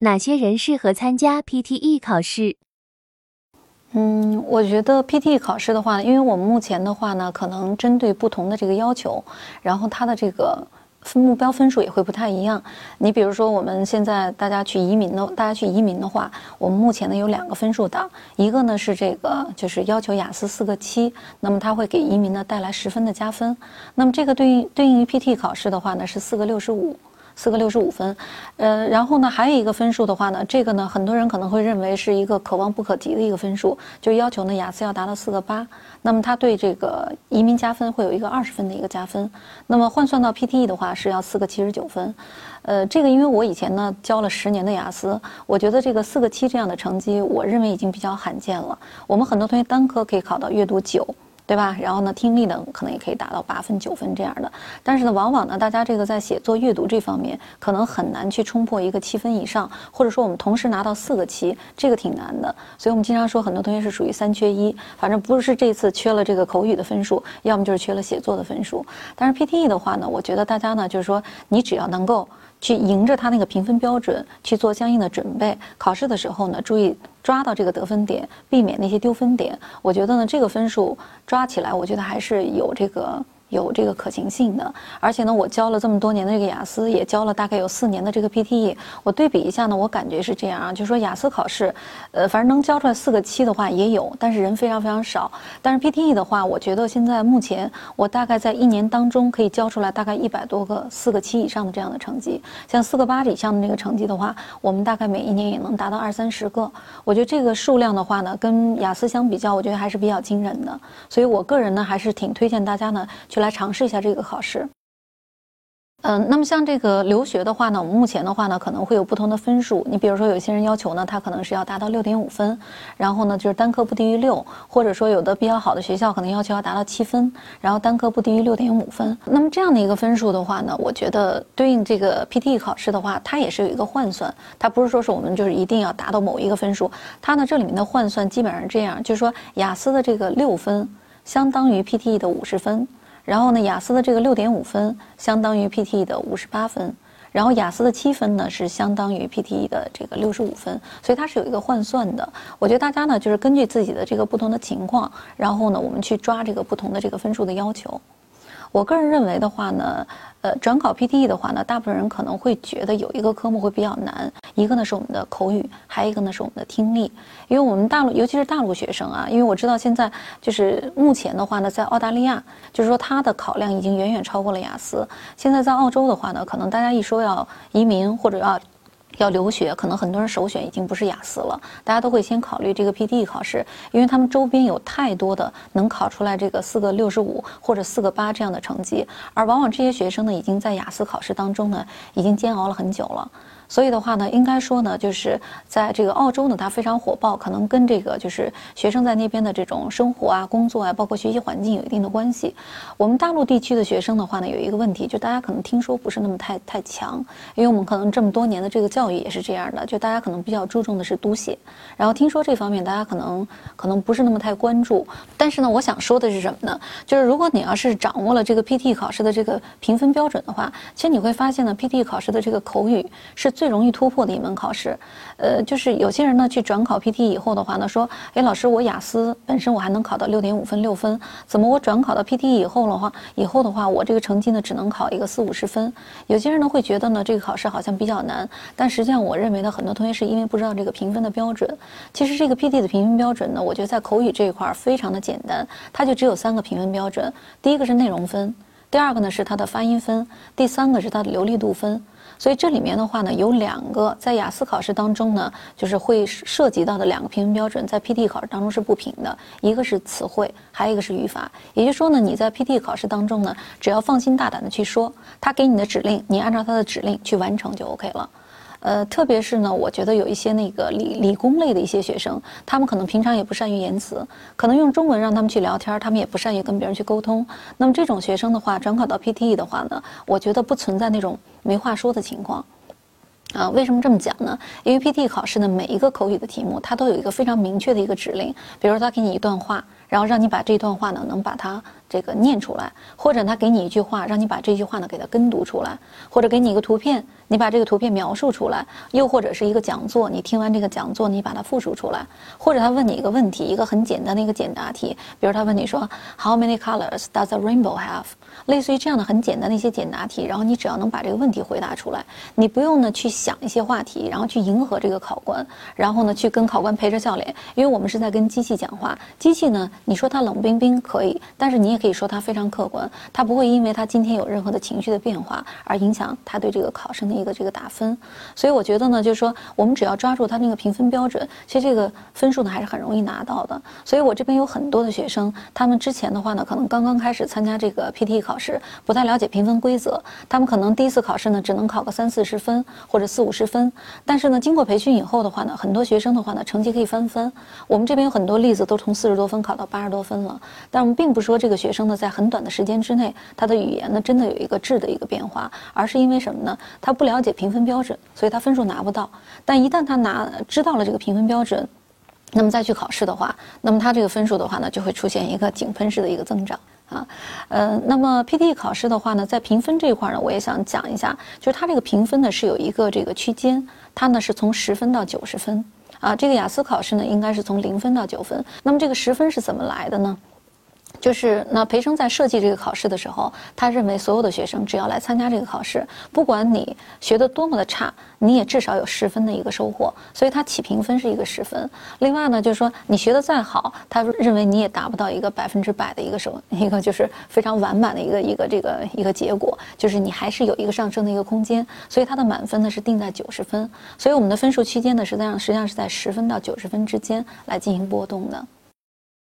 哪些人适合参加 PTE 考试？嗯，我觉得 PTE 考试的话，因为我们目前的话呢，可能针对不同的这个要求，然后它的这个分目标分数也会不太一样。你比如说，我们现在大家去移民的，大家去移民的话，我们目前呢有两个分数档，一个呢是这个就是要求雅思四个七，那么它会给移民呢带来十分的加分。那么这个对应对应于 PTE 考试的话呢是四个六十五。四个六十五分，呃，然后呢，还有一个分数的话呢，这个呢，很多人可能会认为是一个可望不可及的一个分数，就要求呢雅思要达到四个八，那么它对这个移民加分会有一个二十分的一个加分，那么换算到 PTE 的话是要四个七十九分，呃，这个因为我以前呢教了十年的雅思，我觉得这个四个七这样的成绩，我认为已经比较罕见了。我们很多同学单科可以考到阅读九。对吧？然后呢，听力呢可能也可以达到八分、九分这样的。但是呢，往往呢，大家这个在写作、阅读这方面可能很难去冲破一个七分以上，或者说我们同时拿到四个七，这个挺难的。所以我们经常说，很多同学是属于三缺一，反正不是这次缺了这个口语的分数，要么就是缺了写作的分数。但是 PTE 的话呢，我觉得大家呢，就是说你只要能够。去迎着他那个评分标准去做相应的准备，考试的时候呢，注意抓到这个得分点，避免那些丢分点。我觉得呢，这个分数抓起来，我觉得还是有这个。有这个可行性的，而且呢，我教了这么多年的这个雅思，也教了大概有四年的这个 PTE，我对比一下呢，我感觉是这样啊，就是说雅思考试，呃，反正能教出来四个七的话也有，但是人非常非常少。但是 PTE 的话，我觉得现在目前我大概在一年当中可以教出来大概一百多个四个七以上的这样的成绩，像四个八以上的那个成绩的话，我们大概每一年也能达到二三十个。我觉得这个数量的话呢，跟雅思相比较，我觉得还是比较惊人的。所以我个人呢，还是挺推荐大家呢。来尝试一下这个考试。嗯，那么像这个留学的话呢，我们目前的话呢，可能会有不同的分数。你比如说，有些人要求呢，他可能是要达到六点五分，然后呢，就是单科不低于六，或者说有的比较好的学校可能要求要达到七分，然后单科不低于六点五分。那么这样的一个分数的话呢，我觉得对应这个 PTE 考试的话，它也是有一个换算，它不是说是我们就是一定要达到某一个分数，它呢这里面的换算基本上是这样，就是说雅思的这个六分相当于 PTE 的五十分。然后呢，雅思的这个六点五分相当于 PTE 的五十八分，然后雅思的七分呢是相当于 PTE 的这个六十五分，所以它是有一个换算的。我觉得大家呢就是根据自己的这个不同的情况，然后呢我们去抓这个不同的这个分数的要求。我个人认为的话呢，呃，转考 PTE 的话呢，大部分人可能会觉得有一个科目会比较难，一个呢是我们的口语，还有一个呢是我们的听力。因为我们大陆，尤其是大陆学生啊，因为我知道现在就是目前的话呢，在澳大利亚，就是说它的考量已经远远超过了雅思。现在在澳洲的话呢，可能大家一说要移民或者要。要留学，可能很多人首选已经不是雅思了，大家都会先考虑这个 PTE 考试，因为他们周边有太多的能考出来这个四个六十五或者四个八这样的成绩，而往往这些学生呢，已经在雅思考试当中呢，已经煎熬了很久了。所以的话呢，应该说呢，就是在这个澳洲呢，它非常火爆，可能跟这个就是学生在那边的这种生活啊、工作啊，包括学习环境有一定的关系。我们大陆地区的学生的话呢，有一个问题，就大家可能听说不是那么太太强，因为我们可能这么多年的这个教育也是这样的，就大家可能比较注重的是读写，然后听说这方面大家可能可能不是那么太关注。但是呢，我想说的是什么呢？就是如果你要是掌握了这个 PT 考试的这个评分标准的话，其实你会发现呢，PT 考试的这个口语是。最容易突破的一门考试，呃，就是有些人呢去转考 PT 以后的话呢，说，哎，老师，我雅思本身我还能考到六点五分六分，怎么我转考到 PT 以后的话，以后的话我这个成绩呢只能考一个四五十分？有些人呢会觉得呢这个考试好像比较难，但实际上我认为呢很多同学是因为不知道这个评分的标准。其实这个 PT 的评分标准呢，我觉得在口语这一块儿非常的简单，它就只有三个评分标准，第一个是内容分，第二个呢是它的发音分，第三个是它的流利度分。所以这里面的话呢，有两个在雅思考试当中呢，就是会涉及到的两个评分标准，在 PT 考试当中是不评的，一个是词汇，还有一个是语法。也就是说呢，你在 PT 考试当中呢，只要放心大胆的去说，他给你的指令，你按照他的指令去完成就 OK 了。呃，特别是呢，我觉得有一些那个理理工类的一些学生，他们可能平常也不善于言辞，可能用中文让他们去聊天，他们也不善于跟别人去沟通。那么这种学生的话，转考到 PTE 的话呢，我觉得不存在那种没话说的情况。啊，为什么这么讲呢？因为 PTE 考试的每一个口语的题目，它都有一个非常明确的一个指令，比如说他给你一段话。然后让你把这段话呢能把它。这个念出来，或者他给你一句话，让你把这句话呢给他跟读出来，或者给你一个图片，你把这个图片描述出来，又或者是一个讲座，你听完这个讲座，你把它复述出来，或者他问你一个问题，一个很简单的一个简答题，比如他问你说 How many colors does a rainbow have？类似于这样的很简单的一些简答题，然后你只要能把这个问题回答出来，你不用呢去想一些话题，然后去迎合这个考官，然后呢去跟考官陪着笑脸，因为我们是在跟机器讲话，机器呢你说他冷冰冰可以，但是你也。可以说他非常客观，他不会因为他今天有任何的情绪的变化而影响他对这个考生的一个这个打分。所以我觉得呢，就是说我们只要抓住他那个评分标准，其实这个分数呢还是很容易拿到的。所以我这边有很多的学生，他们之前的话呢，可能刚刚开始参加这个 PTE 考试，不太了解评分规则，他们可能第一次考试呢只能考个三四十分或者四五十分。但是呢，经过培训以后的话呢，很多学生的话呢，成绩可以翻番。我们这边有很多例子都从四十多分考到八十多分了。但我们并不说这个学。生呢，在很短的时间之内，他的语言呢，真的有一个质的一个变化，而是因为什么呢？他不了解评分标准，所以他分数拿不到。但一旦他拿知道了这个评分标准，那么再去考试的话，那么他这个分数的话呢，就会出现一个井喷式的一个增长啊。呃，那么 PTE 考试的话呢，在评分这一块呢，我也想讲一下，就是它这个评分呢是有一个这个区间，它呢是从十分到九十分啊。这个雅思考试呢，应该是从零分到九分。那么这个十分是怎么来的呢？就是那培生在设计这个考试的时候，他认为所有的学生只要来参加这个考试，不管你学的多么的差，你也至少有十分的一个收获，所以他起评分是一个十分。另外呢，就是说你学的再好，他认为你也达不到一个百分之百的一个收，一个就是非常完满的一个一个这个一个结果，就是你还是有一个上升的一个空间。所以他的满分呢是定在九十分，所以我们的分数区间呢实际上实际上是在十分到九十分之间来进行波动的。